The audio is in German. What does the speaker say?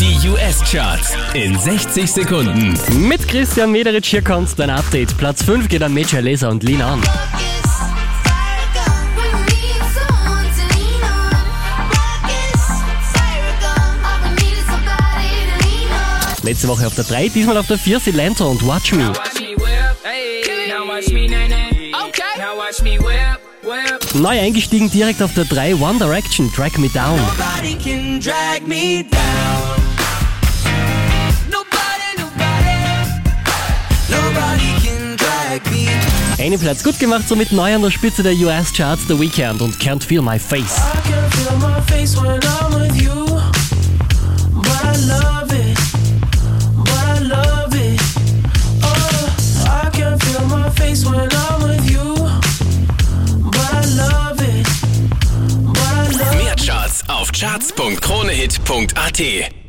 Die US-Charts in 60 Sekunden. Mit Christian Mederitsch hier kommt dein Update. Platz 5 geht an Major Laser und Lean On. Letzte Woche auf der 3, diesmal auf der 4 Silento und Watch Me. Neu eingestiegen direkt auf der 3 One Direction, Drag Me Down. Einen Platz gut gemacht, somit neu an der Spitze der US-Charts The Weekend und Can't Feel My Face. Oh, Mehr Charts auf charts.kronehit.at